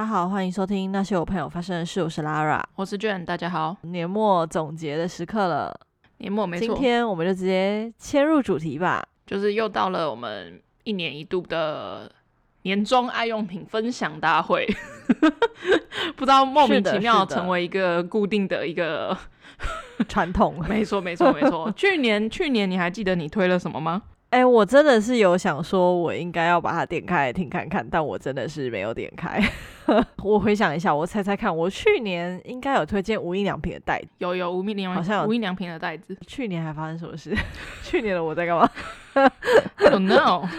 家好，欢迎收听那些我朋友发生的事。我是 Lara，我是 Jane，大家好。年末总结的时刻了，年末没错。今天我们就直接切入主题吧，就是又到了我们一年一度的年终爱用品分享大会，不知道莫名其妙成为一个固定的一个传统。没错，没错，没错。去年，去年你还记得你推了什么吗？哎、欸，我真的是有想说，我应该要把它点开来听看看，但我真的是没有点开。我回想一下，我猜猜看，我去年应该有推荐无印良品的袋子，有有无印良品，好像有无印良品的袋子。去年还发生什么事？去年的我在干嘛？I don't know。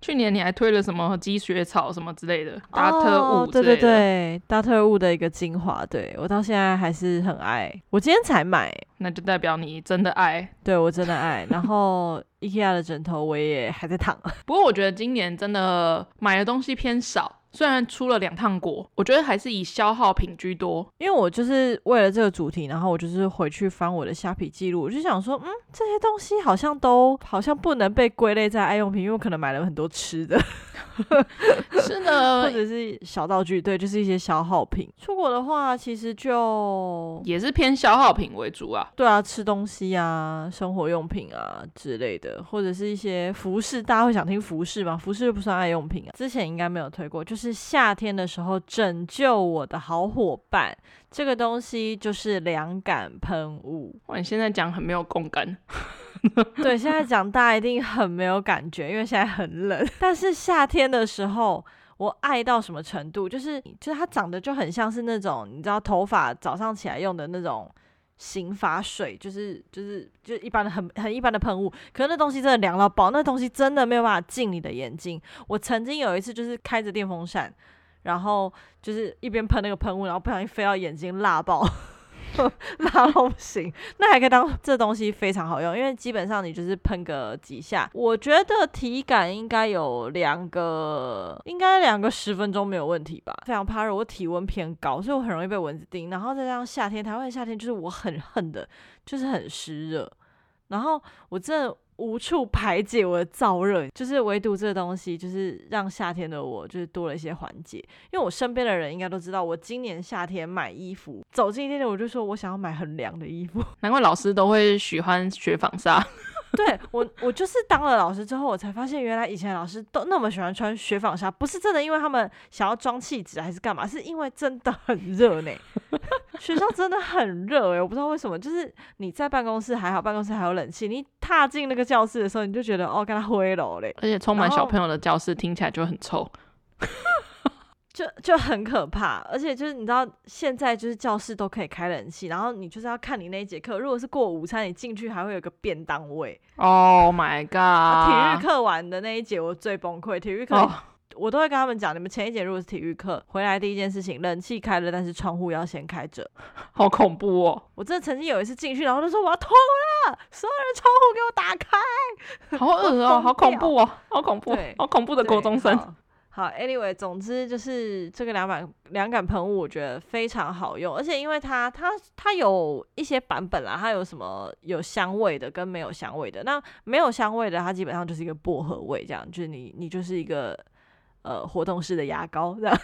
去年你还推了什么积雪草什么之类的，达特务，对对对，达特务的一个精华，对，我到现在还是很爱。我今天才买，那就代表你真的爱，对，我真的爱。然后 IKEA 的枕头我也还在躺。不过我觉得今年真的买的东西偏少。虽然出了两趟国，我觉得还是以消耗品居多。因为我就是为了这个主题，然后我就是回去翻我的虾皮记录，我就想说，嗯，这些东西好像都好像不能被归类在爱用品，因为我可能买了很多吃的。是的，或者是小道具，对，就是一些消耗品。出国的话，其实就也是偏消耗品为主啊。对啊，吃东西啊，生活用品啊之类的，或者是一些服饰，大家会想听服饰吗？服饰又不算爱用品啊。之前应该没有推过，就是夏天的时候拯救我的好伙伴，这个东西就是凉感喷雾。哇，你现在讲很没有共感。对，现在讲大一定很没有感觉，因为现在很冷。但是夏天的时候，我爱到什么程度？就是，就是它长得就很像是那种，你知道，头发早上起来用的那种醒发水，就是，就是，就一般的很很一般的喷雾。可是那东西真的凉到爆，那东西真的没有办法进你的眼睛。我曾经有一次就是开着电风扇，然后就是一边喷那个喷雾，然后不小心飞到眼睛，辣爆。那不行，那还可以当这东西非常好用，因为基本上你就是喷个几下，我觉得体感应该有两个，应该两个十分钟没有问题吧。非常怕热，我体温偏高，所以我很容易被蚊子叮。然后再加上夏天，台湾的夏天就是我很恨的，就是很湿热。然后我真的。无处排解我的燥热，就是唯独这个东西，就是让夏天的我就是多了一些缓解。因为我身边的人应该都知道，我今年夏天买衣服，走进店里我就说我想要买很凉的衣服。难怪老师都会喜欢雪纺纱。对我，我就是当了老师之后，我才发现原来以前老师都那么喜欢穿雪纺纱，不是真的因为他们想要装气质还是干嘛，是因为真的很热呢。学校真的很热诶，我不知道为什么，就是你在办公室还好，办公室还有冷气，你踏进那个教室的时候，你就觉得哦，跟他灰了嘞，而且充满小朋友的教室听起来就很臭。就就很可怕，而且就是你知道，现在就是教室都可以开冷气，然后你就是要看你那一节课，如果是过午餐，你进去还会有个便当位。Oh my god！体育课完的那一节我最崩溃，体育课、oh. 我都会跟他们讲，你们前一节如果是体育课回来第一件事情，冷气开了，但是窗户要先开着。好恐怖哦！我真的曾经有一次进去，然后就说我要吐了，所有人窗户给我打开，好恶哦，好恐怖哦，好恐怖，好恐怖的国中生。好，Anyway，总之就是这个两感两感喷雾，我觉得非常好用，而且因为它它它有一些版本啦，它有什么有香味的跟没有香味的。那没有香味的，它基本上就是一个薄荷味，这样就是你你就是一个呃活动式的牙膏这样，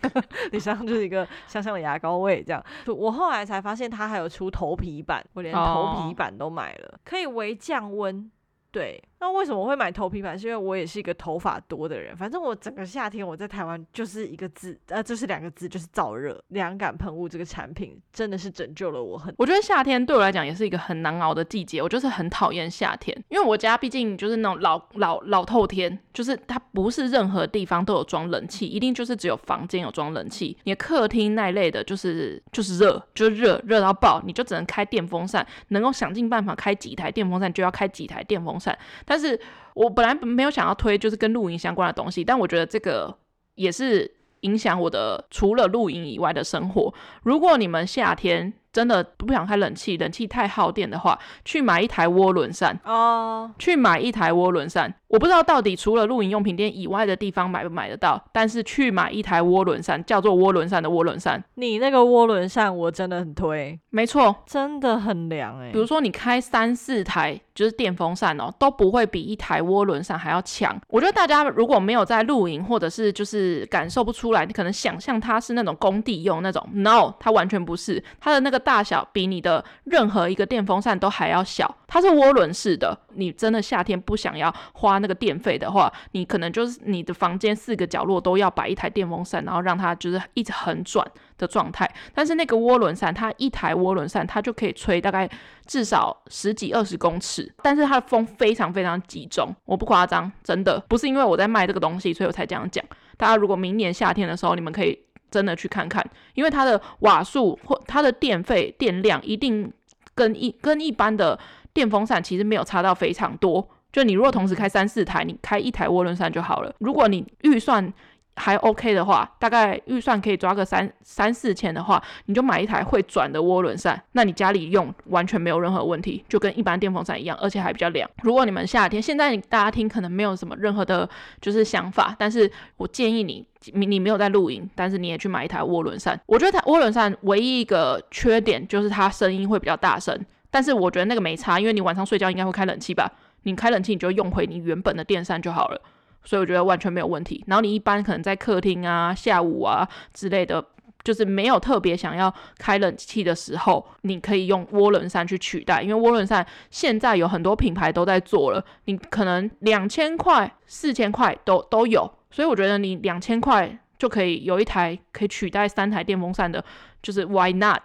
你身上就是一个香香的牙膏味这样。我后来才发现它还有出头皮版，我连头皮版都买了，可以微降温。对，那为什么我会买头皮版？是因为我也是一个头发多的人。反正我整个夏天我在台湾就是一个字，呃，就是两个字，就是燥热。凉感喷雾这个产品真的是拯救了我很。我觉得夏天对我来讲也是一个很难熬的季节。我就是很讨厌夏天，因为我家毕竟就是那种老老老透天，就是它不是任何地方都有装冷气，一定就是只有房间有装冷气。你的客厅那类的，就是就是热，就热热到爆，你就只能开电风扇，能够想尽办法开几台电风扇就要开几台电风扇。但但是我本来没有想要推就是跟露营相关的东西，但我觉得这个也是影响我的除了露营以外的生活。如果你们夏天真的不想开冷气，冷气太耗电的话，去买一台涡轮扇哦，去买一台涡轮扇。我不知道到底除了露营用品店以外的地方买不买得到，但是去买一台涡轮扇，叫做涡轮扇的涡轮扇。你那个涡轮扇我真的很推，没错，真的很凉哎、欸。比如说你开三四台就是电风扇哦，都不会比一台涡轮扇还要强。我觉得大家如果没有在露营，或者是就是感受不出来，你可能想象它是那种工地用那种，no，它完全不是，它的那个大小比你的任何一个电风扇都还要小，它是涡轮式的。你真的夏天不想要花那个电费的话，你可能就是你的房间四个角落都要摆一台电风扇，然后让它就是一直横转的状态。但是那个涡轮扇，它一台涡轮扇它就可以吹大概至少十几二十公尺，但是它的风非常非常集中，我不夸张，真的不是因为我在卖这个东西，所以我才这样讲。大家如果明年夏天的时候，你们可以真的去看看，因为它的瓦数或它的电费电量一定跟一跟一般的。电风扇其实没有差到非常多，就你如果同时开三四台，你开一台涡轮扇就好了。如果你预算还 OK 的话，大概预算可以抓个三三四千的话，你就买一台会转的涡轮扇，那你家里用完全没有任何问题，就跟一般电风扇一样，而且还比较凉。如果你们夏天现在大家听可能没有什么任何的就是想法，但是我建议你，你你没有在露营，但是你也去买一台涡轮扇。我觉得它涡轮扇唯一一个缺点就是它声音会比较大声。但是我觉得那个没差，因为你晚上睡觉应该会开冷气吧？你开冷气你就用回你原本的电扇就好了，所以我觉得完全没有问题。然后你一般可能在客厅啊、下午啊之类的，就是没有特别想要开冷气的时候，你可以用涡轮扇去取代，因为涡轮扇现在有很多品牌都在做了，你可能两千块、四千块都都有，所以我觉得你两千块就可以有一台可以取代三台电风扇的，就是 Why not？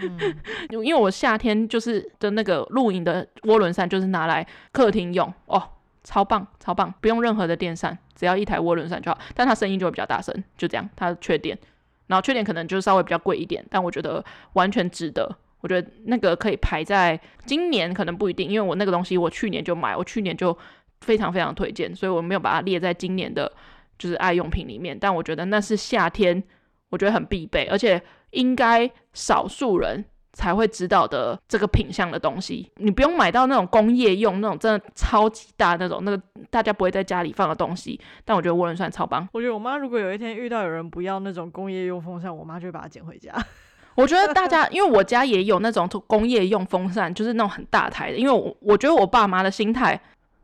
嗯，因为我夏天就是的那个露营的涡轮扇，就是拿来客厅用哦，超棒超棒，不用任何的电扇，只要一台涡轮扇就好，但它声音就会比较大声，就这样，它的缺点，然后缺点可能就是稍微比较贵一点，但我觉得完全值得，我觉得那个可以排在今年可能不一定，因为我那个东西我去年就买，我去年就非常非常推荐，所以我没有把它列在今年的就是爱用品里面，但我觉得那是夏天我觉得很必备，而且。应该少数人才会知道的这个品相的东西，你不用买到那种工业用那种真的超级大那种那个大家不会在家里放的东西。但我觉得涡轮扇超棒。我觉得我妈如果有一天遇到有人不要那种工业用风扇，我妈就会把它捡回家。我觉得大家，因为我家也有那种工业用风扇，就是那种很大台的。因为我我觉得我爸妈的心态。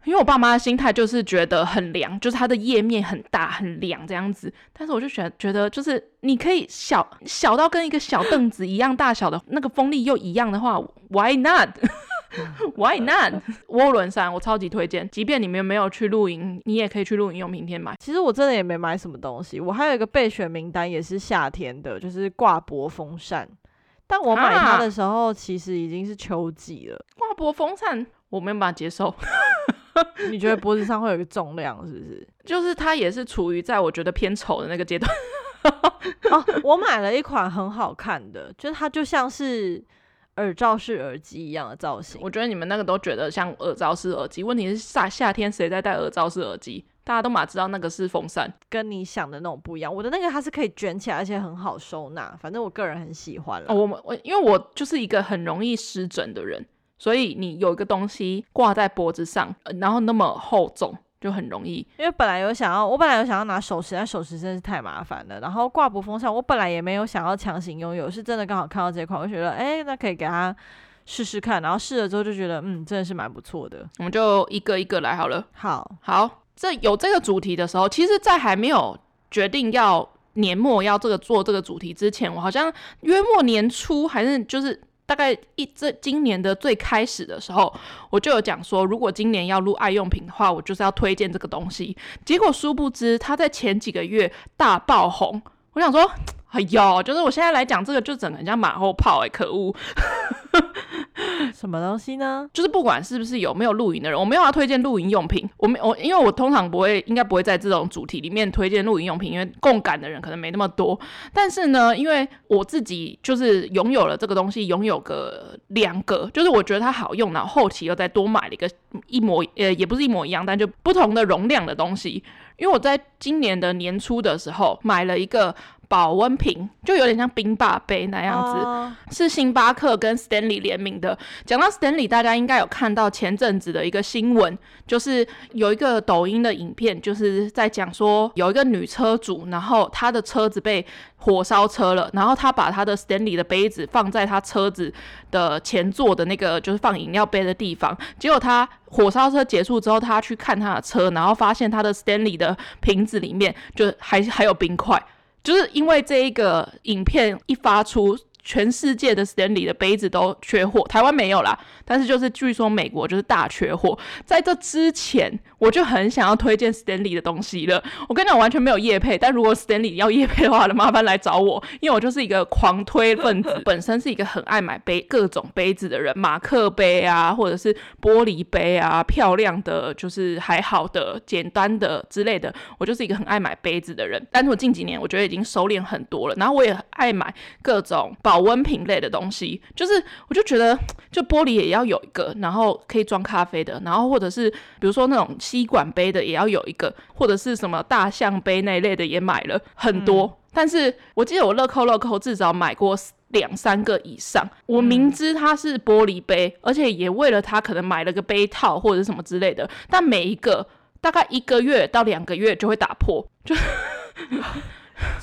因为我爸妈的心态就是觉得很凉，就是它的叶面很大很凉这样子。但是我就觉得觉得就是你可以小小到跟一个小凳子一样大小的那个风力又一样的话，Why not？Why not？涡轮扇我超级推荐，即便你们没有去露营，你也可以去露营用品店买。其实我真的也没买什么东西，我还有一个备选名单也是夏天的，就是挂脖风扇。但我买它的时候其实已经是秋季了。挂脖风扇我没有办法接受。你觉得脖子上会有一个重量，是不是？就是它也是处于在我觉得偏丑的那个阶段。哦，我买了一款很好看的，就是它就像是耳罩式耳机一样的造型。我觉得你们那个都觉得像耳罩式耳机，问题是夏夏天谁在戴耳罩式耳机？大家都马知道那个是风扇，跟你想的那种不一样。我的那个它是可以卷起来，而且很好收纳。反正我个人很喜欢了。哦，我我因为我就是一个很容易湿疹的人。所以你有一个东西挂在脖子上，然后那么厚重，就很容易。因为本来有想要，我本来有想要拿手持，但手持真是太麻烦了。然后挂脖风扇，我本来也没有想要强行拥有，是真的刚好看到这款，我就觉得，哎，那可以给他试试看。然后试了之后就觉得，嗯，真的是蛮不错的。我们就一个一个来好了。好，好，这有这个主题的时候，其实，在还没有决定要年末要这个做这个主题之前，我好像约莫年初还是就是。大概一这今年的最开始的时候，我就有讲说，如果今年要录爱用品的话，我就是要推荐这个东西。结果殊不知，它在前几个月大爆红。我想说，哎呦，就是我现在来讲这个，就整个人家马后炮哎、欸，可恶！什么东西呢？就是不管是不是有没有露营的人，我没有要推荐露营用品。我没我，因为我通常不会，应该不会在这种主题里面推荐露营用品，因为共感的人可能没那么多。但是呢，因为我自己就是拥有了这个东西，拥有个两个，就是我觉得它好用，然后后期又再多买了一个一模呃，也不是一模一样，但就不同的容量的东西。因为我在今年的年初的时候买了一个保温瓶，就有点像冰霸杯那样子，oh. 是星巴克跟 Stanley 联名的。讲到 Stanley，大家应该有看到前阵子的一个新闻，就是有一个抖音的影片，就是在讲说有一个女车主，然后她的车子被火烧车了，然后她把她的 Stanley 的杯子放在她车子的前座的那个就是放饮料杯的地方，结果她火烧车结束之后，她去看她的车，然后发现她的 Stanley 的瓶子里面就还还有冰块。就是因为这一个影片一发出，全世界的 Stanley 的杯子都缺货，台湾没有啦。但是就是据说美国就是大缺货。在这之前，我就很想要推荐 Stanley 的东西了。我跟你讲，我完全没有业配，但如果 Stanley 要业配的话，麻烦来找我，因为我就是一个狂推分子，本身是一个很爱买杯各种杯子的人，马克杯啊，或者是玻璃杯啊，漂亮的就是还好的、简单的之类的，我就是一个很爱买杯子的人。但是我近几年我觉得已经收敛很多了，然后我也爱买各种保温瓶类的东西，就是我就觉得就玻璃也要有一个，然后可以装咖啡的，然后或者是比如说那种吸管杯的也要有一个，或者是什么大象杯那一类的也买了很多。嗯、但是我记得我乐扣乐扣至少买过两三个以上。我明知它是玻璃杯，嗯、而且也为了它可能买了个杯套或者什么之类的，但每一个大概一个月到两个月就会打破，就。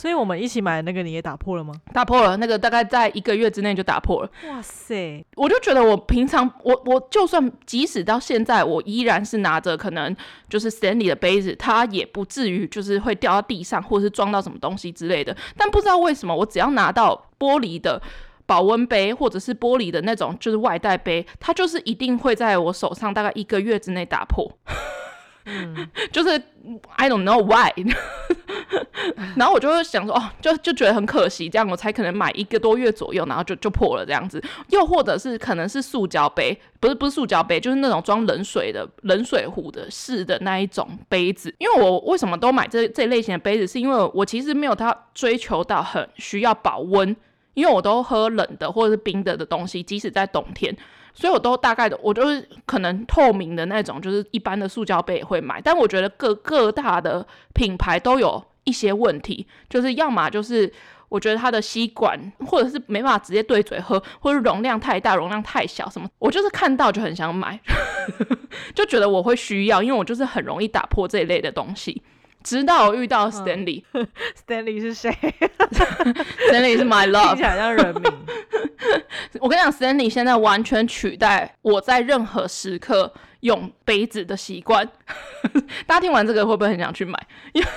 所以我们一起买的那个你也打破了吗？打破了，那个大概在一个月之内就打破了。哇塞！我就觉得我平常我我就算即使到现在我依然是拿着可能就是 Stanley 的杯子，它也不至于就是会掉到地上或者是撞到什么东西之类的。但不知道为什么，我只要拿到玻璃的保温杯或者是玻璃的那种就是外带杯，它就是一定会在我手上大概一个月之内打破。嗯，就是 I don't know why，然后我就会想说，哦，就就觉得很可惜，这样我才可能买一个多月左右，然后就就破了这样子。又或者是可能是塑胶杯，不是不是塑胶杯，就是那种装冷水的冷水壶的式的那一种杯子。因为我为什么都买这这类型的杯子，是因为我其实没有它追求到很需要保温，因为我都喝冷的或者是冰的的东西，即使在冬天。所以我都大概的，我就是可能透明的那种，就是一般的塑胶杯也会买。但我觉得各各大的品牌都有一些问题，就是要么就是我觉得它的吸管或者是没办法直接对嘴喝，或者容量太大、容量太小什么，我就是看到就很想买，就觉得我会需要，因为我就是很容易打破这一类的东西。直到我遇到 Stanley，Stanley、嗯、是谁？Stanley 是 my love，听起来像人名。我跟你讲，Stanley 现在完全取代我在任何时刻用杯子的习惯。大家听完这个会不会很想去买？因为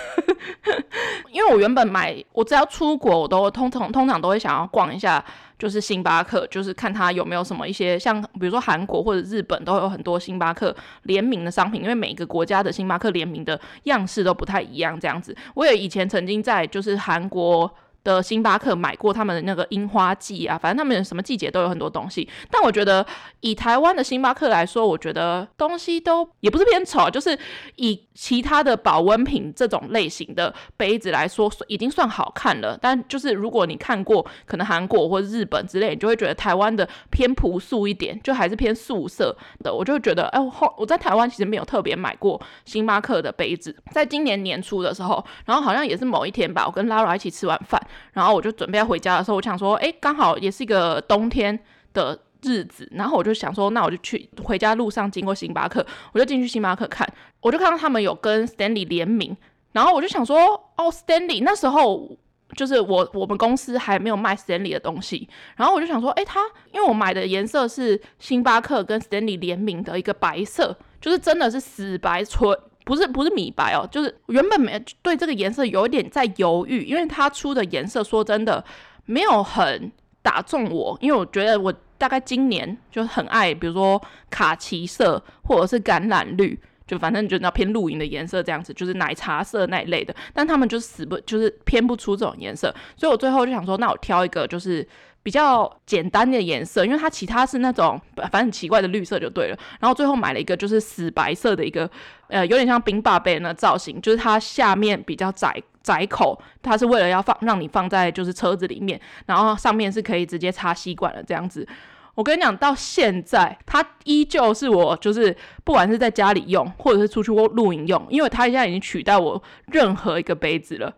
因为我原本买，我只要出国，我都通常通常都会想要逛一下。就是星巴克，就是看它有没有什么一些像，比如说韩国或者日本都有很多星巴克联名的商品，因为每个国家的星巴克联名的样式都不太一样，这样子。我也以前曾经在就是韩国的星巴克买过他们的那个樱花季啊，反正他们什么季节都有很多东西。但我觉得以台湾的星巴克来说，我觉得东西都也不是偏丑，就是以其他的保温瓶这种类型的杯子来说，已经算好看了。但就是如果你看过可能韩国或日本之类，你就会觉得台湾的偏朴素一点，就还是偏素色的。我就觉得，哎，我我在台湾其实没有特别买过星巴克的杯子。在今年年初的时候，然后好像也是某一天吧，我跟 Lara 一起吃完饭。然后我就准备要回家的时候，我想说，哎，刚好也是一个冬天的日子，然后我就想说，那我就去回家路上经过星巴克，我就进去星巴克看，我就看到他们有跟 Stanley 联名，然后我就想说，哦，Stanley 那时候就是我我们公司还没有卖 Stanley 的东西，然后我就想说，哎，他因为我买的颜色是星巴克跟 Stanley 联名的一个白色，就是真的是死白纯。不是不是米白哦，就是原本没对这个颜色有一点在犹豫，因为它出的颜色说真的没有很打中我，因为我觉得我大概今年就很爱，比如说卡其色或者是橄榄绿，就反正就那偏露营的颜色这样子，就是奶茶色那一类的，但他们就死不就是偏不出这种颜色，所以我最后就想说，那我挑一个就是。比较简单的颜色，因为它其他是那种反正很奇怪的绿色就对了。然后最后买了一个就是死白色的一个，呃，有点像冰霸杯的造型，就是它下面比较窄窄口，它是为了要放让你放在就是车子里面，然后上面是可以直接插吸管的这样子。我跟你讲，到现在它依旧是我就是不管是在家里用或者是出去露营用，因为它现在已经取代我任何一个杯子了。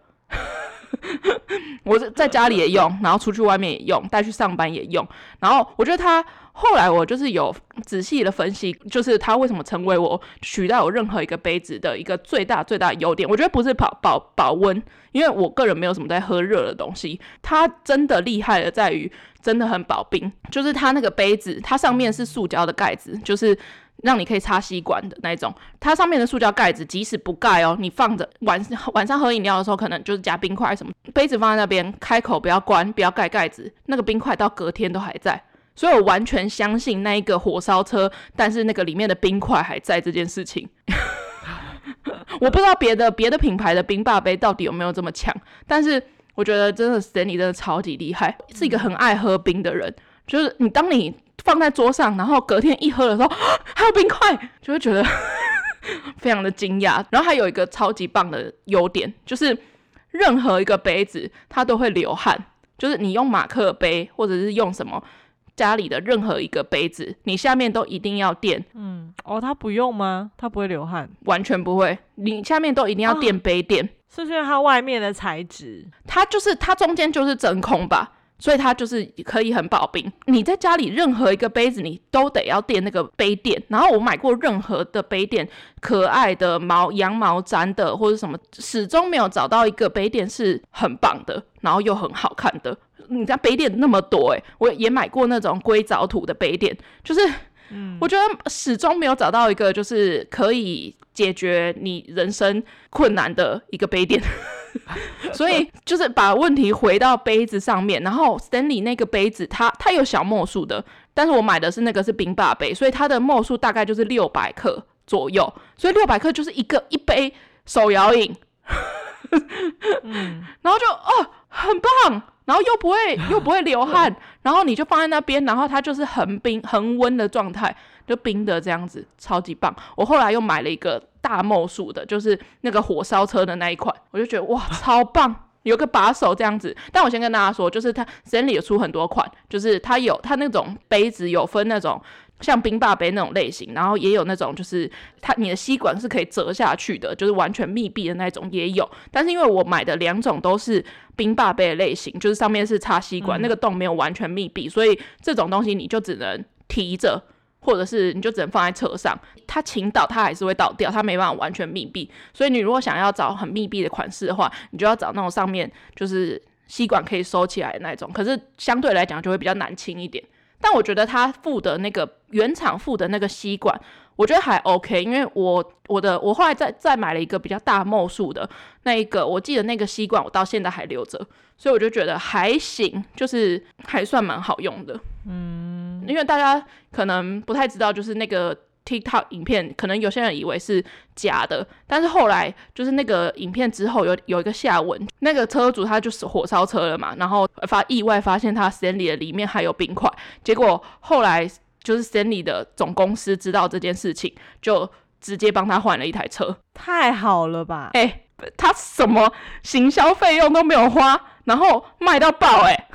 我在家里也用，然后出去外面也用，带去上班也用。然后我觉得它后来我就是有仔细的分析，就是它为什么成为我取代我任何一个杯子的一个最大最大优点。我觉得不是保保保温，因为我个人没有什么在喝热的东西。它真的厉害的在于真的很保冰，就是它那个杯子，它上面是塑胶的盖子，就是。让你可以插吸管的那种，它上面的塑胶盖子即使不盖哦，你放着晚晚上喝饮料的时候，可能就是加冰块什么，杯子放在那边，开口不要关，不要盖盖子，那个冰块到隔天都还在，所以我完全相信那一个火烧车，但是那个里面的冰块还在这件事情。我不知道别的别的品牌的冰霸杯到底有没有这么强，但是我觉得真的 Stanley 真的超级厉害，是一个很爱喝冰的人，就是你当你。放在桌上，然后隔天一喝的时候，还有冰块，就会觉得 非常的惊讶。然后还有一个超级棒的优点，就是任何一个杯子它都会流汗，就是你用马克杯或者是用什么家里的任何一个杯子，你下面都一定要垫。嗯，哦，它不用吗？它不会流汗？完全不会，你下面都一定要垫杯垫。哦，是不是它外面的材质？它就是它中间就是真空吧。所以它就是可以很保冰。你在家里任何一个杯子，你都得要垫那个杯垫。然后我买过任何的杯垫，可爱的毛羊毛毡的或者什么，始终没有找到一个杯垫是很棒的，然后又很好看的。你家杯垫那么多诶，我也买过那种硅藻土的杯垫，就是，我觉得始终没有找到一个就是可以解决你人生困难的一个杯垫。所以就是把问题回到杯子上面，然后 Stanley 那个杯子它它有小墨数的，但是我买的是那个是冰霸杯，所以它的墨数大概就是六百克左右，所以六百克就是一个一杯手摇饮，嗯，然后就哦很棒，然后又不会又不会流汗，然后你就放在那边，然后它就是恒冰恒温的状态，就冰的这样子，超级棒。我后来又买了一个。大墨数的，就是那个火烧车的那一款，我就觉得哇，超棒，有个把手这样子。但我先跟大家说，就是它 Stanley 有出很多款，就是它有它那种杯子有分那种像冰霸杯那种类型，然后也有那种就是它你的吸管是可以折下去的，就是完全密闭的那种也有。但是因为我买的两种都是冰霸杯的类型，就是上面是插吸管，嗯、那个洞没有完全密闭，所以这种东西你就只能提着。或者是你就只能放在车上，它倾倒它还是会倒掉，它没办法完全密闭。所以你如果想要找很密闭的款式的话，你就要找那种上面就是吸管可以收起来的那种。可是相对来讲就会比较难清一点。但我觉得它附的那个原厂附的那个吸管，我觉得还 OK，因为我我的我后来再再买了一个比较大号数的那一个，我记得那个吸管我到现在还留着，所以我就觉得还行，就是还算蛮好用的。嗯，因为大家可能不太知道，就是那个 TikTok 影片，可能有些人以为是假的，但是后来就是那个影片之后有有一个下文，那个车主他就是火烧车了嘛，然后发意外发现他 Stanley 的里面还有冰块，结果后来。就是 Stanley 的总公司知道这件事情，就直接帮他换了一台车，太好了吧？哎、欸，他什么行销费用都没有花，然后卖到爆、欸，哎，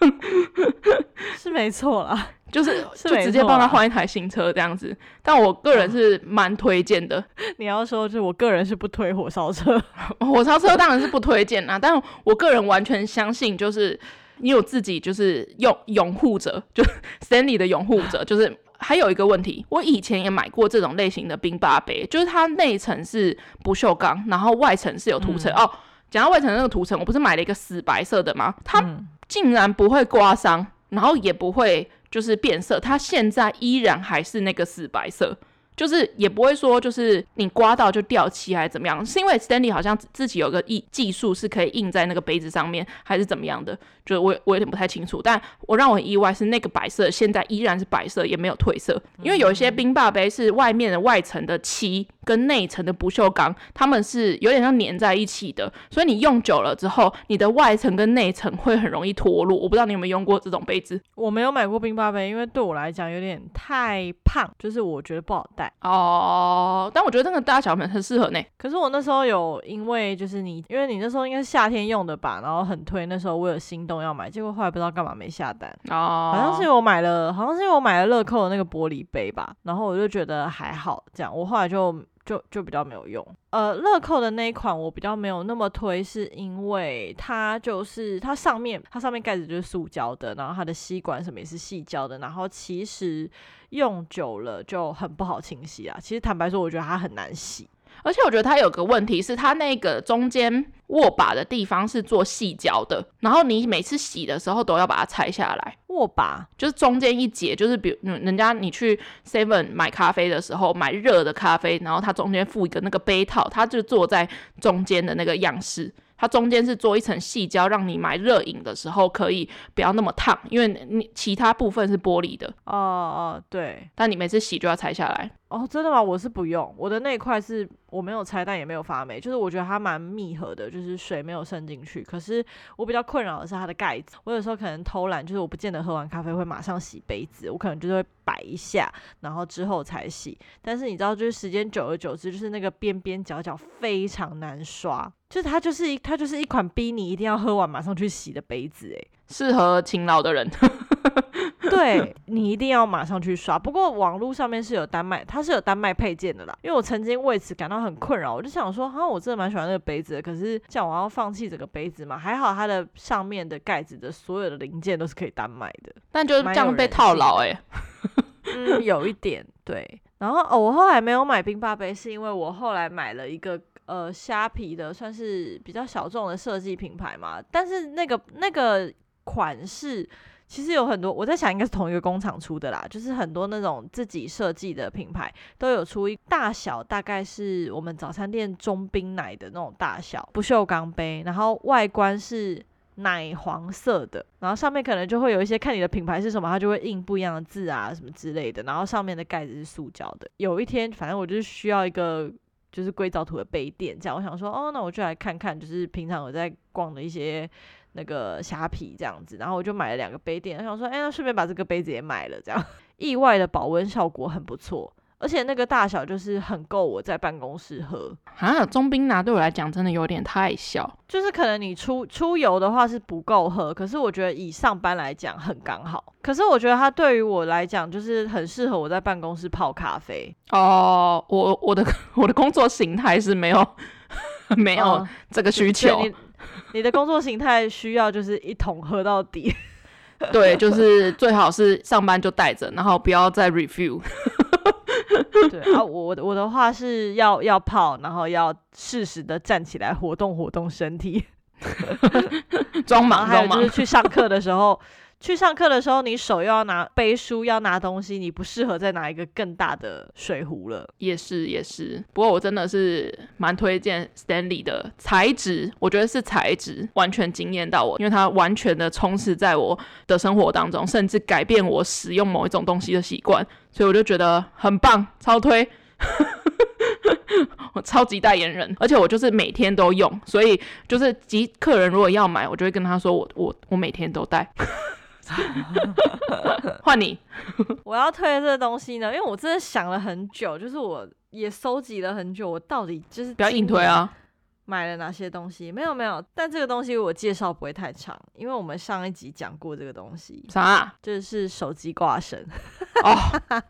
是没错啦，就是就直接帮他换一台新车这样子。但我个人是蛮推荐的。你要说，就我个人是不推火烧车，火烧车当然是不推荐啦。但我个人完全相信，就是。你有自己就是拥拥护者，就 Stanley 的拥护者，就是还有一个问题，我以前也买过这种类型的冰霸杯，就是它内层是不锈钢，然后外层是有涂层、嗯、哦。讲到外层那个涂层，我不是买了一个死白色的吗？它竟然不会刮伤，然后也不会就是变色，它现在依然还是那个死白色。就是也不会说，就是你刮到就掉漆还是怎么样？是因为 Stanley 好像自己有个技技术是可以印在那个杯子上面，还是怎么样的？就我我有点不太清楚。但我让我很意外是那个白色现在依然是白色，也没有褪色。因为有一些冰霸杯是外面的外层的漆跟内层的不锈钢，它们是有点像粘在一起的，所以你用久了之后，你的外层跟内层会很容易脱落。我不知道你有没有用过这种杯子？我没有买过冰霸杯，因为对我来讲有点太胖，就是我觉得不好带。哦，但我觉得那个大小很很适合呢。可是我那时候有因为就是你，因为你那时候应该是夏天用的吧，然后很推，那时候我有心动要买，结果后来不知道干嘛没下单。哦，好像是我买了，好像是因为我买了乐扣的那个玻璃杯吧，然后我就觉得还好，这样我后来就就就比较没有用。呃，乐扣的那一款我比较没有那么推，是因为它就是它上面它上面盖子就是塑胶的，然后它的吸管什么也是细胶的，然后其实用久了就很不好清洗啊。其实坦白说，我觉得它很难洗。而且我觉得它有个问题是，它那个中间握把的地方是做细胶的，然后你每次洗的时候都要把它拆下来。握把就是中间一节，就是比如人家你去 Seven 买咖啡的时候，买热的咖啡，然后它中间附一个那个杯套，它就坐在中间的那个样式。它中间是做一层细胶，让你买热饮的时候可以不要那么烫，因为你其他部分是玻璃的。哦哦，对。但你每次洗就要拆下来。哦，真的吗？我是不用，我的那一块是我没有拆，但也没有发霉，就是我觉得它蛮密合的，就是水没有渗进去。可是我比较困扰的是它的盖子，我有时候可能偷懒，就是我不见得喝完咖啡会马上洗杯子，我可能就是会摆一下，然后之后才洗。但是你知道，就是时间久而久之，就是那个边边角角非常难刷，就是它就是一它就是一款逼你一定要喝完马上去洗的杯子，诶，适合勤劳的人。对，你一定要马上去刷。不过网络上面是有单卖，它是有单卖配件的啦。因为我曾经为此感到很困扰，我就想说，哈，我真的蛮喜欢那个杯子的，可是这样我要放弃这个杯子嘛？还好它的上面的盖子的所有的零件都是可以单卖的，但就是这样被套牢哎、欸。嗯，有一点对。然后哦，我后来没有买冰霸杯，是因为我后来买了一个呃虾皮的，算是比较小众的设计品牌嘛。但是那个那个款式。其实有很多，我在想应该是同一个工厂出的啦，就是很多那种自己设计的品牌都有出一大小，大概是我们早餐店中冰奶的那种大小不锈钢杯，然后外观是奶黄色的，然后上面可能就会有一些看你的品牌是什么，它就会印不一样的字啊什么之类的，然后上面的盖子是塑胶的。有一天，反正我就是需要一个就是硅藻土的杯垫，这样我想说，哦，那我就来看看，就是平常我在逛的一些。那个虾皮这样子，然后我就买了两个杯垫，我想说，哎，那顺便把这个杯子也买了，这样 意外的保温效果很不错，而且那个大小就是很够我在办公室喝啊。中冰拿对我来讲真的有点太小，就是可能你出出游的话是不够喝，可是我觉得以上班来讲很刚好。可是我觉得它对于我来讲就是很适合我在办公室泡咖啡哦。我我的 我的工作形态是没有 没有这个需求。嗯你的工作形态需要就是一桶喝到底，对，就是最好是上班就带着，然后不要再 review。对啊，我我的话是要要泡，然后要适时的站起来活动活动身体，装忙，还有就是去上课的时候。去上课的时候，你手又要拿背书，要拿东西，你不适合再拿一个更大的水壶了。也是也是，不过我真的是蛮推荐 Stanley 的材质，我觉得是材质完全惊艳到我，因为它完全的充斥在我的生活当中，甚至改变我使用某一种东西的习惯，所以我就觉得很棒，超推，我超级代言人，而且我就是每天都用，所以就是即客人如果要买，我就会跟他说我我我每天都带。换你，我要推的这个东西呢，因为我真的想了很久，就是我也收集了很久，我到底就是不要硬推啊，买了哪些东西？没有没有，但这个东西我介绍不会太长，因为我们上一集讲过这个东西。啥？就是手机挂绳。哦，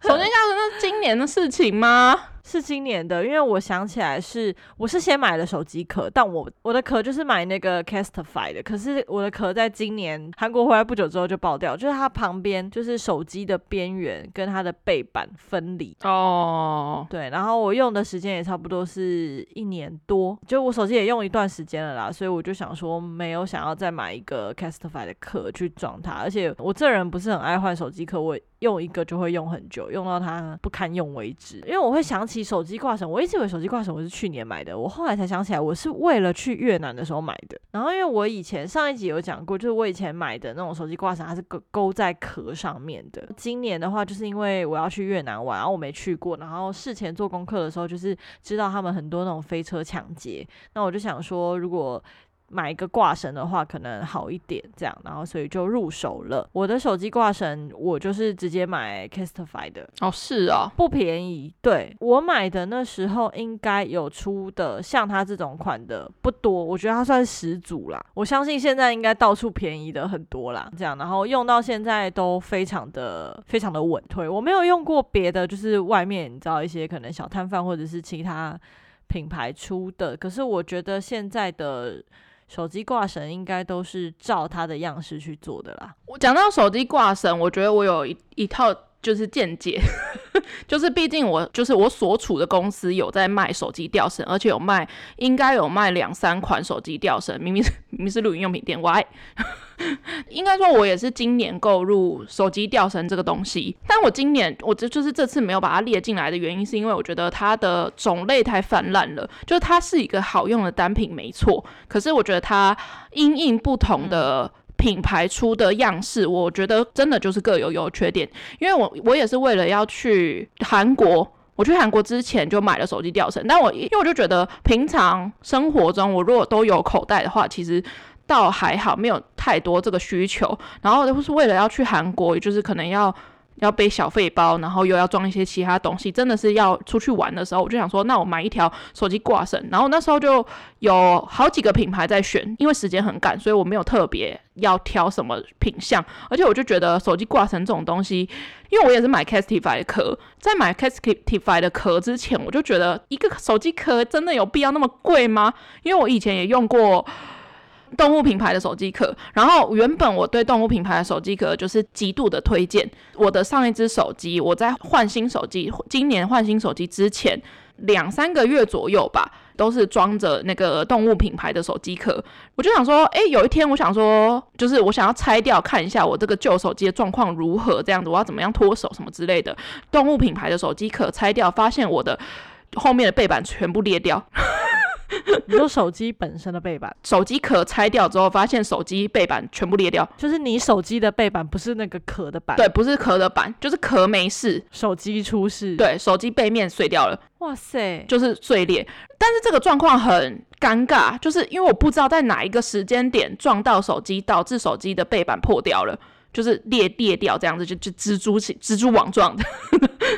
手机挂绳那是今年的事情吗？是今年的，因为我想起来是我是先买了手机壳，但我我的壳就是买那个 Castify 的，可是我的壳在今年韩国回来不久之后就爆掉，就是它旁边就是手机的边缘跟它的背板分离哦，oh. 对，然后我用的时间也差不多是一年多，就我手机也用一段时间了啦，所以我就想说没有想要再买一个 Castify 的壳去装它，而且我这人不是很爱换手机壳，我用一个就会用很久，用到它不堪用为止，因为我会想起。起手机挂绳，我一直以为手机挂绳我是去年买的，我后来才想起来，我是为了去越南的时候买的。然后因为我以前上一集有讲过，就是我以前买的那种手机挂绳，它是勾勾在壳上面的。今年的话，就是因为我要去越南玩，然后我没去过，然后事前做功课的时候，就是知道他们很多那种飞车抢劫，那我就想说，如果买一个挂绳的话可能好一点，这样，然后所以就入手了。我的手机挂绳，我就是直接买 Casetify 的。哦，是啊，不便宜。对，我买的那时候应该有出的像它这种款的不多，我觉得它算始祖啦。我相信现在应该到处便宜的很多啦，这样，然后用到现在都非常的非常的稳推。我没有用过别的，就是外面你知道一些可能小摊贩或者是其他品牌出的，可是我觉得现在的。手机挂绳应该都是照它的样式去做的啦。我讲到手机挂绳，我觉得我有一一套就是见解，就是毕竟我就是我所处的公司有在卖手机吊绳，而且有卖应该有卖两三款手机吊绳，明明是明明是露营用品店，，why？。应该说，我也是今年购入手机吊绳这个东西，但我今年我这就是这次没有把它列进来的原因，是因为我觉得它的种类太泛滥了，就是它是一个好用的单品没错，可是我觉得它因应不同的品牌出的样式，我觉得真的就是各有优缺点。因为我我也是为了要去韩国，我去韩国之前就买了手机吊绳，但我因为我就觉得平常生活中我如果都有口袋的话，其实。倒还好，没有太多这个需求。然后就是为了要去韩国，也就是可能要要背小废包，然后又要装一些其他东西，真的是要出去玩的时候，我就想说，那我买一条手机挂绳。然后那时候就有好几个品牌在选，因为时间很赶，所以我没有特别要挑什么品相。而且我就觉得手机挂绳这种东西，因为我也是买 Casetify 的壳，在买 Casetify 的壳之前，我就觉得一个手机壳真的有必要那么贵吗？因为我以前也用过。动物品牌的手机壳，然后原本我对动物品牌的手机壳就是极度的推荐。我的上一只手机，我在换新手机，今年换新手机之前两三个月左右吧，都是装着那个动物品牌的手机壳。我就想说，哎，有一天我想说，就是我想要拆掉看一下我这个旧手机的状况如何，这样子我要怎么样脱手什么之类的。动物品牌的手机壳拆掉，发现我的后面的背板全部裂掉。你说手机本身的背板，手机壳拆掉之后，发现手机背板全部裂掉，就是你手机的背板不是那个壳的板，对，不是壳的板，就是壳没事，手机出事，对，手机背面碎掉了，哇塞，就是碎裂。但是这个状况很尴尬，就是因为我不知道在哪一个时间点撞到手机，导致手机的背板破掉了，就是裂裂掉这样子，就就蜘蛛起蜘蛛网状的，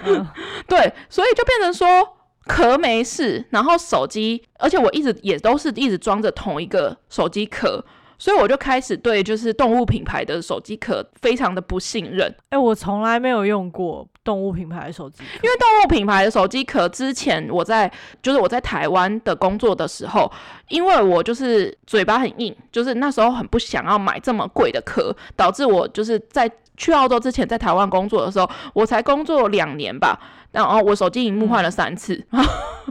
嗯、对，所以就变成说。壳没事，然后手机，而且我一直也都是一直装着同一个手机壳，所以我就开始对就是动物品牌的手机壳非常的不信任。哎、欸，我从来没有用过动物品牌的手机，因为动物品牌的手机壳之前我在就是我在台湾的工作的时候，因为我就是嘴巴很硬，就是那时候很不想要买这么贵的壳，导致我就是在去澳洲之前在台湾工作的时候，我才工作两年吧。然后我手机荧幕换了三次，嗯、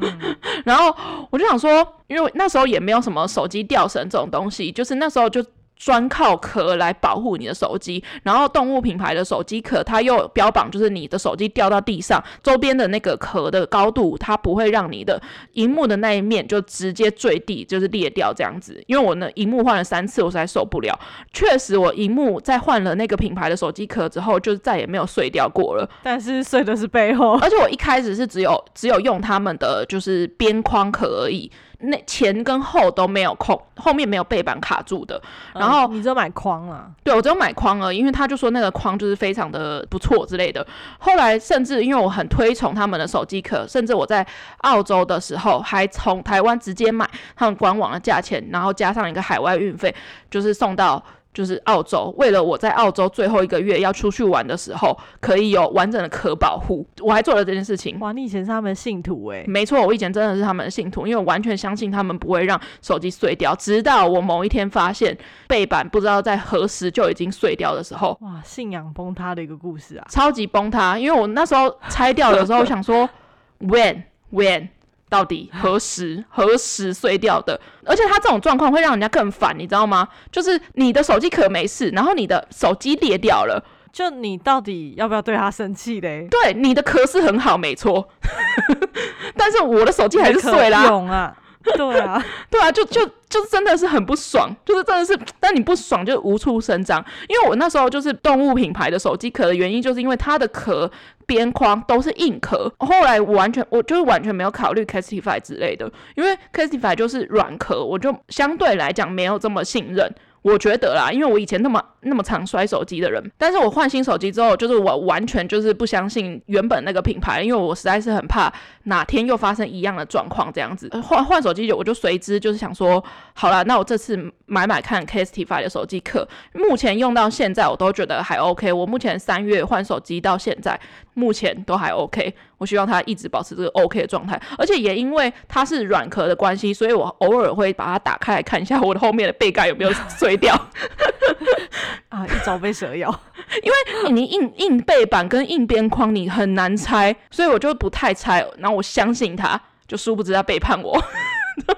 然后我就想说，因为那时候也没有什么手机吊绳这种东西，就是那时候就。专靠壳来保护你的手机，然后动物品牌的手机壳，它又标榜就是你的手机掉到地上，周边的那个壳的高度，它不会让你的荧幕的那一面就直接坠地，就是裂掉这样子。因为我呢，荧幕换了三次，我实在受不了。确实，我荧幕在换了那个品牌的手机壳之后，就再也没有碎掉过了。但是碎的是背后，而且我一开始是只有只有用他们的就是边框壳而已。那前跟后都没有空，后面没有背板卡住的。然后、嗯、你只有买框啊？对，我只有买框了，因为他就说那个框就是非常的不错之类的。后来甚至因为我很推崇他们的手机壳，甚至我在澳洲的时候还从台湾直接买他们官网的价钱，然后加上一个海外运费，就是送到。就是澳洲，为了我在澳洲最后一个月要出去玩的时候，可以有完整的壳保护，我还做了这件事情。哇，你以前是他们的信徒诶？没错，我以前真的是他们的信徒，因为我完全相信他们不会让手机碎掉。直到我某一天发现背板不知道在何时就已经碎掉的时候，哇，信仰崩塌的一个故事啊！超级崩塌，因为我那时候拆掉的时候，我想说，when when。到底何时何时碎掉的？而且他这种状况会让人家更烦，你知道吗？就是你的手机壳没事，然后你的手机裂掉了，就你到底要不要对他生气嘞？对，你的壳是很好，没错，但是我的手机还是碎了。勇啊！对啊，对啊，就就就真的是很不爽，就是真的是，但你不爽就无处伸张。因为我那时候就是动物品牌的手机壳的原因，就是因为它的壳边框都是硬壳。后来我完全，我就是完全没有考虑 Castify 之类的，因为 Castify 就是软壳，我就相对来讲没有这么信任。我觉得啦，因为我以前那么那么常摔手机的人，但是我换新手机之后，就是我完全就是不相信原本那个品牌，因为我实在是很怕哪天又发生一样的状况这样子。换换手机就我就随之就是想说，好了，那我这次买买看 Casetify 的手机壳，目前用到现在我都觉得还 OK。我目前三月换手机到现在，目前都还 OK。我希望它一直保持这个 OK 的状态，而且也因为它是软壳的关系，所以我偶尔会把它打开来看一下我的后面的背盖有没有碎掉。啊，一朝被蛇咬，因为你硬硬背板跟硬边框你很难拆，所以我就不太拆。然后我相信它，就殊不知他背叛我。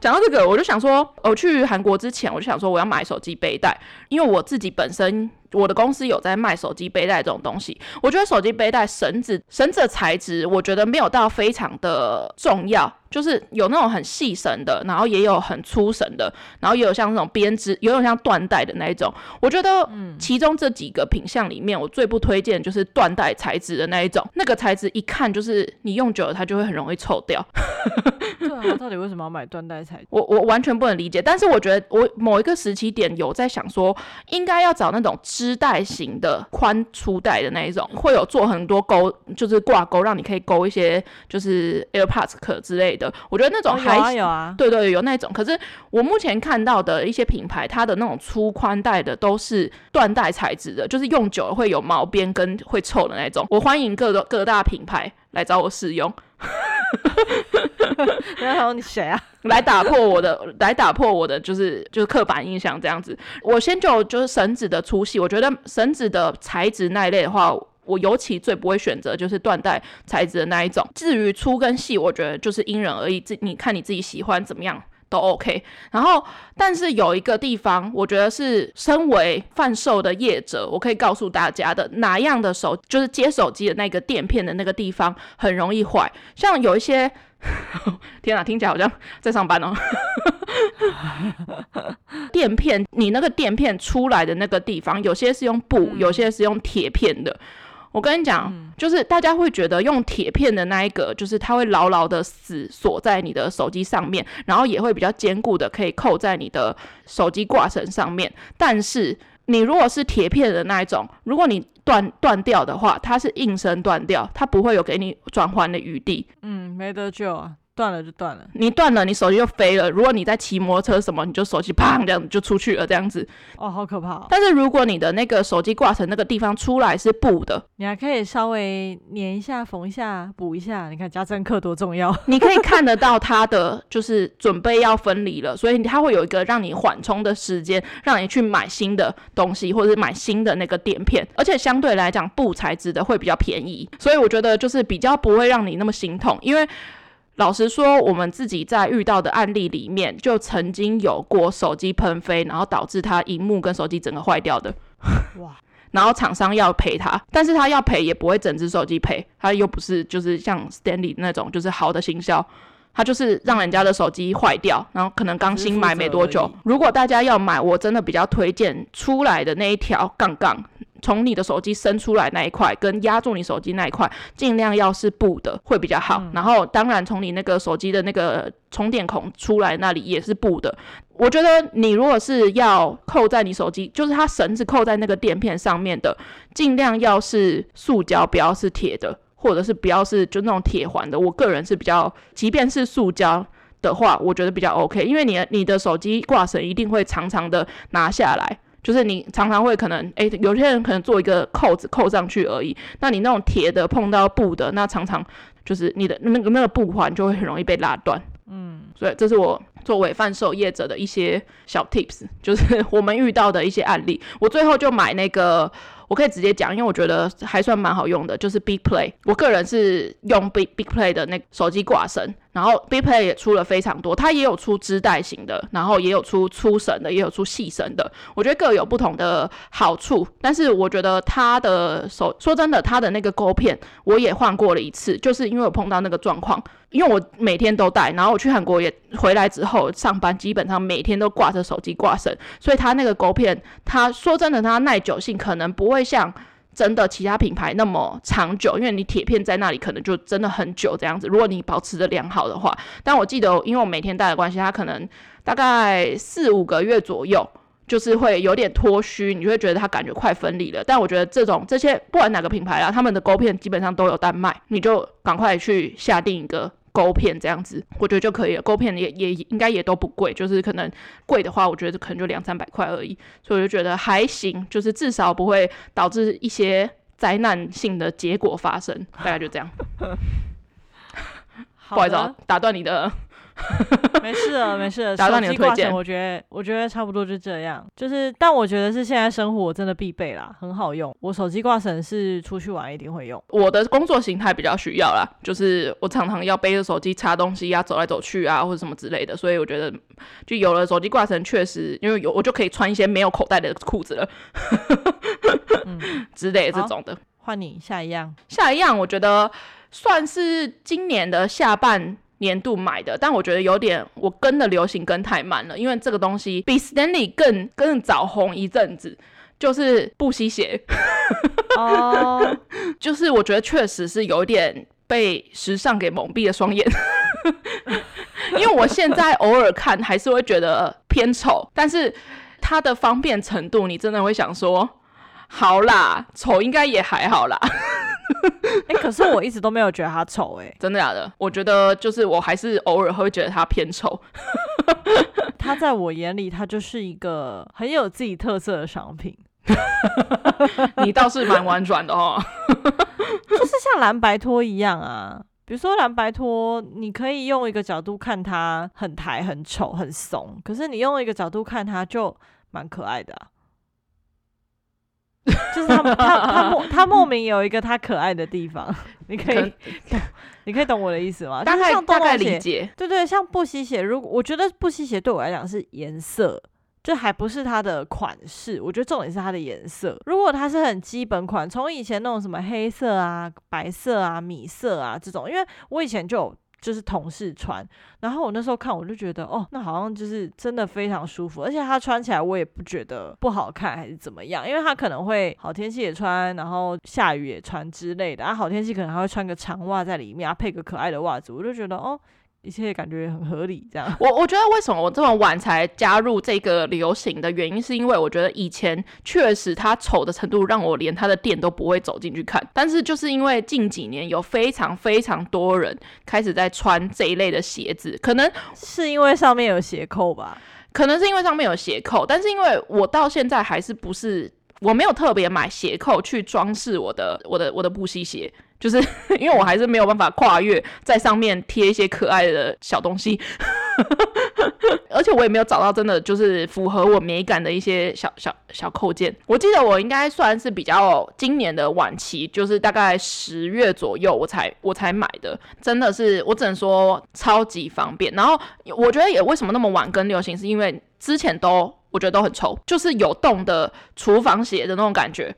讲到这个，我就想说，我去韩国之前，我就想说我要买手机背带，因为我自己本身。我的公司有在卖手机背带这种东西，我觉得手机背带绳子绳子的材质，我觉得没有到非常的重要，就是有那种很细绳的，然后也有很粗绳的，然后也有像那种编织，也有像缎带的那一种。我觉得，其中这几个品相里面，我最不推荐就是缎带材质的那一种，那个材质一看就是你用久了它就会很容易臭掉。对啊，到底为什么要买缎带材质？我我完全不能理解。但是我觉得我某一个时期点有在想说，应该要找那种。织带型的宽粗带的那一种，会有做很多钩，就是挂钩，让你可以勾一些就是 AirPods 壳之类的。我觉得那种还、哦、有啊，对对，有那种。可是我目前看到的一些品牌，它的那种粗宽带的都是缎带材质的，就是用久了会有毛边跟会臭的那种。我欢迎各个各大品牌来找我试用。然后你谁啊？来打破我的，来打破我的，就是就是刻板印象这样子。我先就就是绳子的粗细，我觉得绳子的材质那一类的话，我尤其最不会选择就是缎带材质的那一种。至于粗跟细，我觉得就是因人而异，自你看你自己喜欢怎么样都 OK。然后，但是有一个地方，我觉得是身为贩售的业者，我可以告诉大家的，哪样的手就是接手机的那个垫片的那个地方很容易坏，像有一些。天啊，听起来好像在上班哦。垫片，你那个垫片出来的那个地方，有些是用布，有些是用铁片的。我跟你讲，就是大家会觉得用铁片的那一个，就是它会牢牢的死锁在你的手机上面，然后也会比较坚固的可以扣在你的手机挂绳上面。但是你如果是铁片的那一种，如果你断断掉的话，它是硬生断掉，它不会有给你转换的余地。嗯，没得救啊。断了就断了，你断了，你手机就飞了。如果你在骑摩托车什么，你就手机砰这样就出去了，这样子。哦，好可怕哦。但是如果你的那个手机挂绳那个地方出来是布的，你还可以稍微粘一下、缝一下、补一下。你看家政课多重要，你可以看得到它的就是准备要分离了，所以它会有一个让你缓冲的时间，让你去买新的东西或者是买新的那个垫片。而且相对来讲，布材质的会比较便宜，所以我觉得就是比较不会让你那么心痛，因为。老实说，我们自己在遇到的案例里面，就曾经有过手机喷飞，然后导致他荧幕跟手机整个坏掉的。哇！然后厂商要赔他，但是他要赔也不会整只手机赔，他又不是就是像 Stanley 那种就是好的行销，他就是让人家的手机坏掉，然后可能刚新买没多久。如果大家要买，我真的比较推荐出来的那一条杠杠。从你的手机伸出来那一块，跟压住你手机那一块，尽量要是布的会比较好。嗯、然后，当然从你那个手机的那个充电孔出来那里也是布的。我觉得你如果是要扣在你手机，就是它绳子扣在那个垫片上面的，尽量要是塑胶，不要是铁的，或者是不要是就那种铁环的。我个人是比较，即便是塑胶的话，我觉得比较 OK，因为你的你的手机挂绳一定会长长的拿下来。就是你常常会可能，诶、欸，有些人可能做一个扣子扣上去而已。那你那种铁的碰到布的，那常常就是你的那个那个布环就会很容易被拉断。嗯，所以这是我作为贩售业者的一些小 tips，就是我们遇到的一些案例。我最后就买那个。我可以直接讲，因为我觉得还算蛮好用的，就是 Big Play。我个人是用 Big Big Play 的那个手机挂绳，然后 B Play 也出了非常多，它也有出织带型的，然后也有出粗绳的，也有出细绳的。我觉得各有不同的好处，但是我觉得它的手，说真的，它的那个钩片我也换过了一次，就是因为我碰到那个状况，因为我每天都戴，然后我去韩国也回来之后上班，基本上每天都挂着手机挂绳，所以它那个钩片，它说真的，它耐久性可能不会像。真的，其他品牌那么长久，因为你铁片在那里可能就真的很久这样子。如果你保持的良好的话，但我记得，因为我每天戴的关系，它可能大概四五个月左右，就是会有点脱虚，你就会觉得它感觉快分离了。但我觉得这种这些不管哪个品牌啊，他们的钩片基本上都有单卖，你就赶快去下定一个。钩片这样子，我觉得就可以了。勾片也也应该也都不贵，就是可能贵的话，我觉得可能就两三百块而已。所以我就觉得还行，就是至少不会导致一些灾难性的结果发生。大概就这样。不好意思啊，打断你的。没事了，没事了。打断你的推荐，我觉得我觉得差不多就这样。就是，但我觉得是现在生活真的必备啦，很好用。我手机挂绳是出去玩一定会用。我的工作形态比较需要啦，就是我常常要背着手机插东西啊，走来走去啊，或者什么之类的。所以我觉得，就有了手机挂绳，确实因为有我就可以穿一些没有口袋的裤子了，嗯、之类的这种的。换你下一样，下一样，我觉得算是今年的下半。年度买的，但我觉得有点我跟的流行跟太慢了，因为这个东西比 Stanley 更更早红一阵子，就是不吸血。哦，oh. 就是我觉得确实是有点被时尚给蒙蔽了双眼，因为我现在偶尔看还是会觉得偏丑，但是它的方便程度，你真的会想说，好啦，丑应该也还好啦。哎、欸，可是我一直都没有觉得他丑，哎，真的假的？我觉得就是我还是偶尔会觉得他偏丑。他在我眼里，他就是一个很有自己特色的商品。你倒是蛮婉转的哦，就是像蓝白拖一样啊。比如说蓝白拖，你可以用一个角度看它很台、很丑、很怂，可是你用一个角度看它就蛮可爱的啊。就是他他他 莫他莫名有一个他可爱的地方，你可以你可以懂我的意思吗？大概大概理解，对对，像布西鞋，如果我觉得布西鞋对我来讲是颜色，就还不是它的款式，我觉得重点是它的颜色。如果它是很基本款，从以前那种什么黑色啊、白色啊、米色啊这种，因为我以前就有。就是同事穿，然后我那时候看，我就觉得哦，那好像就是真的非常舒服，而且它穿起来我也不觉得不好看还是怎么样，因为它可能会好天气也穿，然后下雨也穿之类的，啊好天气可能还会穿个长袜在里面啊，配个可爱的袜子，我就觉得哦。一切感觉很合理，这样。我我觉得为什么我这么晚才加入这个流行的原因，是因为我觉得以前确实它丑的程度让我连它的店都不会走进去看。但是就是因为近几年有非常非常多人开始在穿这一类的鞋子，可能是因为上面有鞋扣吧？可能是因为上面有鞋扣，但是因为我到现在还是不是我没有特别买鞋扣去装饰我的我的我的布希鞋。就是 因为我还是没有办法跨越在上面贴一些可爱的小东西，而且我也没有找到真的就是符合我美感的一些小小小扣件。我记得我应该算是比较今年的晚期，就是大概十月左右我才我才买的，真的是我只能说超级方便。然后我觉得也为什么那么晚跟流行，是因为之前都我觉得都很臭，就是有洞的厨房鞋的那种感觉。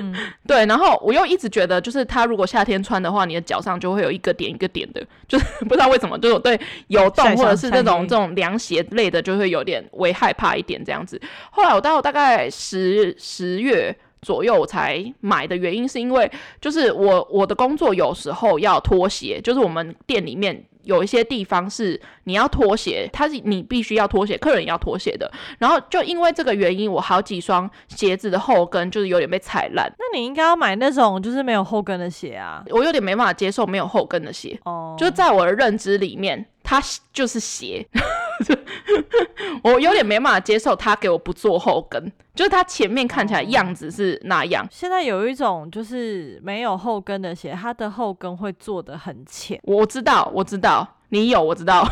嗯、对，然后我又一直觉得，就是它如果夏天穿的话，你的脚上就会有一个点一个点的，就是 不知道为什么，就是我对有洞或者是这种这种凉鞋类的，就会有点微害怕一点这样子。后来我到大概十十月左右才买的原因，是因为就是我我的工作有时候要脱鞋，就是我们店里面。有一些地方是你要脱鞋，它是你必须要脱鞋，客人也要脱鞋的。然后就因为这个原因，我好几双鞋子的后跟就是有点被踩烂。那你应该要买那种就是没有后跟的鞋啊。我有点没办法接受没有后跟的鞋。哦，oh. 就在我的认知里面，它就是鞋。我有点没办法接受他给我不做后跟，就是他前面看起来样子是那样。现在有一种就是没有后跟的鞋，它的后跟会做的很浅。我知道，我知道，你有，我知道。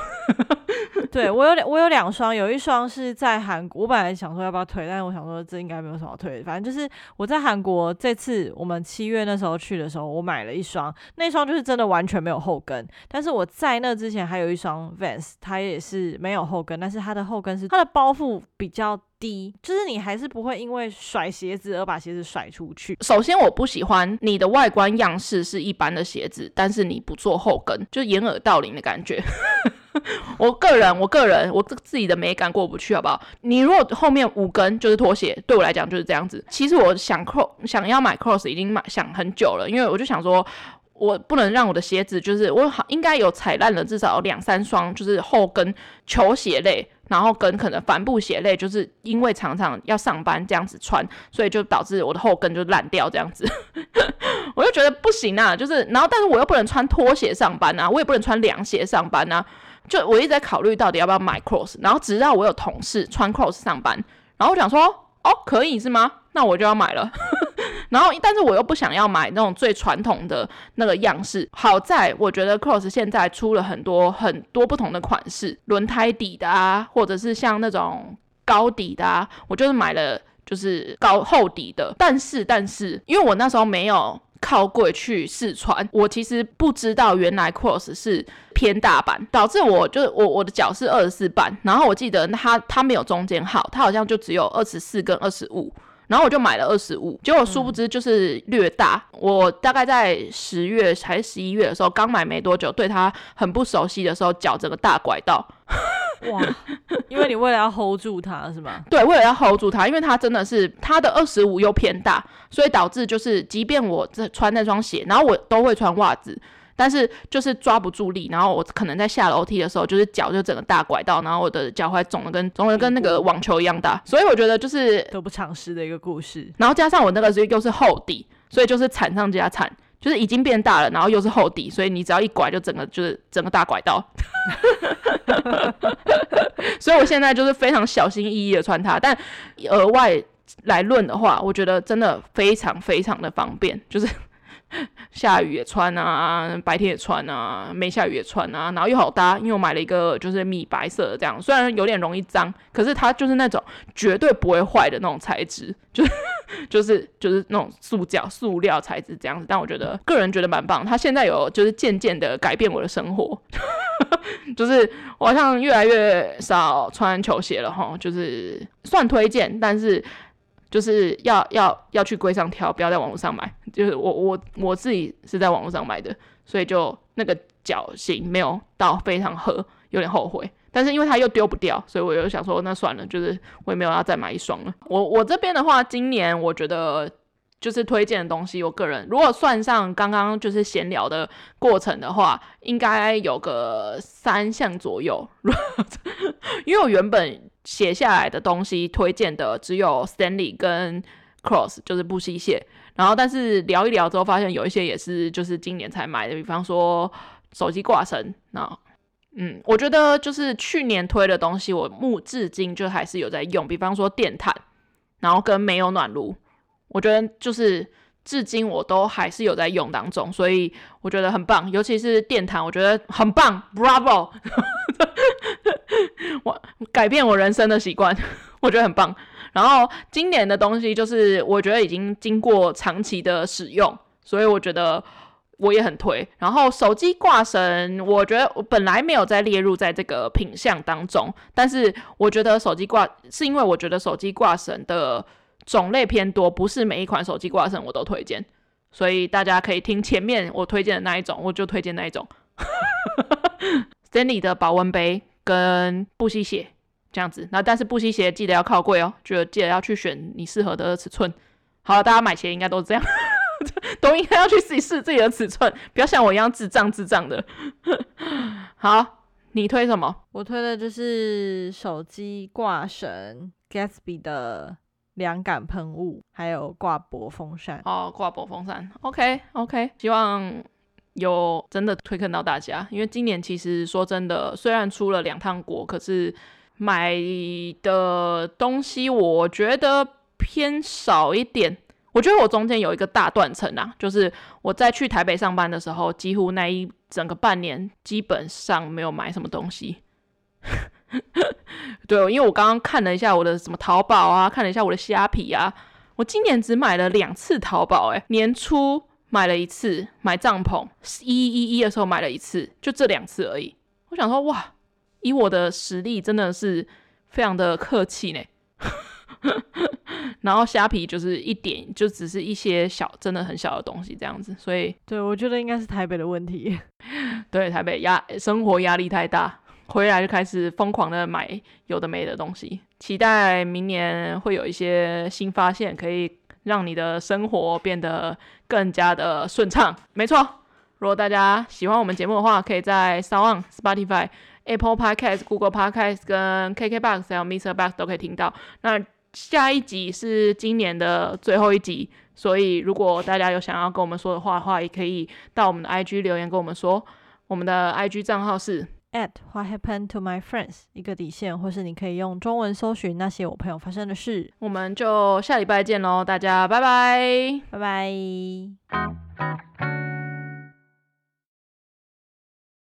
对我有两，我有两双，有一双是在韩国，我本来想说要不要退，但是我想说这应该没有什么退。反正就是我在韩国这次我们七月那时候去的时候，我买了一双，那双就是真的完全没有后跟。但是我在那之前还有一双 Vans，它也是没有后跟，但是它的后跟是它的包覆比较低，就是你还是不会因为甩鞋子而把鞋子甩出去。首先，我不喜欢你的外观样式是一般的鞋子，但是你不做后跟，就掩耳盗铃的感觉。我个人，我个人，我自己的美感过不去，好不好？你如果后面五跟就是拖鞋，对我来讲就是这样子。其实我想 cross 想要买 cross 已经买想很久了，因为我就想说，我不能让我的鞋子就是我好应该有踩烂了至少有两三双，就是后跟球鞋类。然后跟可能帆布鞋类，就是因为常常要上班这样子穿，所以就导致我的后跟就烂掉这样子，我就觉得不行啊，就是然后但是我又不能穿拖鞋上班啊，我也不能穿凉鞋上班啊，就我一直在考虑到底要不要买 cross，然后直到我有同事穿 cross 上班，然后我想说，哦，可以是吗？那我就要买了。然后，但是我又不想要买那种最传统的那个样式。好在我觉得 cross 现在出了很多很多不同的款式，轮胎底的啊，或者是像那种高底的啊，我就是买了就是高厚底的。但是，但是因为我那时候没有靠柜去试穿，我其实不知道原来 cross 是偏大版，导致我就我我的脚是二十四版，然后我记得它它没有中间号，它好像就只有二十四跟二十五。然后我就买了二十五，结果殊不知就是略大。嗯、我大概在十月还是十一月的时候刚买没多久，对它很不熟悉的时候，脚整个大拐到。哇！因为你为了要 hold 住它是吗？对，为了要 hold 住它，因为它真的是它的二十五又偏大，所以导致就是即便我这穿那双鞋，然后我都会穿袜子。但是就是抓不住力，然后我可能在下楼梯的时候，就是脚就整个大拐到，然后我的脚踝肿的跟肿的跟那个网球一样大，所以我觉得就是得不偿失的一个故事。然后加上我那个是又是厚底，所以就是惨上加惨，就是已经变大了，然后又是厚底，所以你只要一拐就整个就是整个大拐到。所以我现在就是非常小心翼翼的穿它，但额外来论的话，我觉得真的非常非常的方便，就是。下雨也穿啊，白天也穿啊，没下雨也穿啊，然后又好搭，因为我买了一个就是米白色的这样，虽然有点容易脏，可是它就是那种绝对不会坏的那种材质，就是就是就是那种塑胶塑料材质这样子，但我觉得个人觉得蛮棒，它现在有就是渐渐的改变我的生活，就是我好像越来越少穿球鞋了哈，就是算推荐，但是。就是要要要去柜上挑，不要在网络上买。就是我我我自己是在网络上买的，所以就那个脚型没有到非常合，有点后悔。但是因为它又丢不掉，所以我又想说那算了，就是我也没有要再买一双了。我我这边的话，今年我觉得就是推荐的东西，我个人如果算上刚刚就是闲聊的过程的话，应该有个三项左右。因为我原本。写下来的东西推荐的只有 Stanley 跟 Cross，就是布希鞋。然后，但是聊一聊之后，发现有一些也是就是今年才买的，比方说手机挂绳。那，嗯，我觉得就是去年推的东西，我目至今就还是有在用。比方说电毯，然后跟没有暖炉，我觉得就是至今我都还是有在用当中，所以我觉得很棒。尤其是电毯，我觉得很棒，Bravo！我改变我人生的习惯，我觉得很棒。然后今年的东西就是我觉得已经经过长期的使用，所以我觉得我也很推。然后手机挂绳，我觉得我本来没有在列入在这个品项当中，但是我觉得手机挂是因为我觉得手机挂绳的种类偏多，不是每一款手机挂绳我都推荐，所以大家可以听前面我推荐的那一种，我就推荐那一种。Stanley 的保温杯。跟布西鞋这样子，那但是布西鞋记得要靠柜哦，就记得要去选你适合的尺寸。好了，大家买鞋应该都是这样，都应该要去试一试自己的尺寸，不要像我一样智障智障的。好，你推什么？我推的就是手机挂绳，Gatsby 的凉感喷雾，还有挂脖风扇。哦，挂脖风扇，OK OK，希望。有真的推坑到大家，因为今年其实说真的，虽然出了两趟国，可是买的东西我觉得偏少一点。我觉得我中间有一个大断层啊，就是我在去台北上班的时候，几乎那一整个半年基本上没有买什么东西。对，因为我刚刚看了一下我的什么淘宝啊，看了一下我的虾皮啊，我今年只买了两次淘宝，哎，年初买了一次买帐篷，一一一的时候买了一次，就这两次而已。我想说，哇，以我的实力真的是非常的客气呢。然后虾皮就是一点，就只是一些小，真的很小的东西这样子，所以对，我觉得应该是台北的问题。对，台北压生活压力太大，回来就开始疯狂的买有的没的东西，期待明年会有一些新发现，可以让你的生活变得更加的顺畅。没错，如果大家喜欢我们节目的话，可以在 Sound、Spotify、Apple Podcast、Google Podcast 跟 KKBox 还有 Mr. Box 都可以听到。那下一集是今年的最后一集，所以如果大家有想要跟我们说的话的话，也可以到我们的 IG 留言跟我们说。我们的 IG 账号是 at What Happened to My Friends 一个底线，或是你可以用中文搜寻那些我朋友发生的事。我们就下礼拜见喽，大家拜拜，拜拜。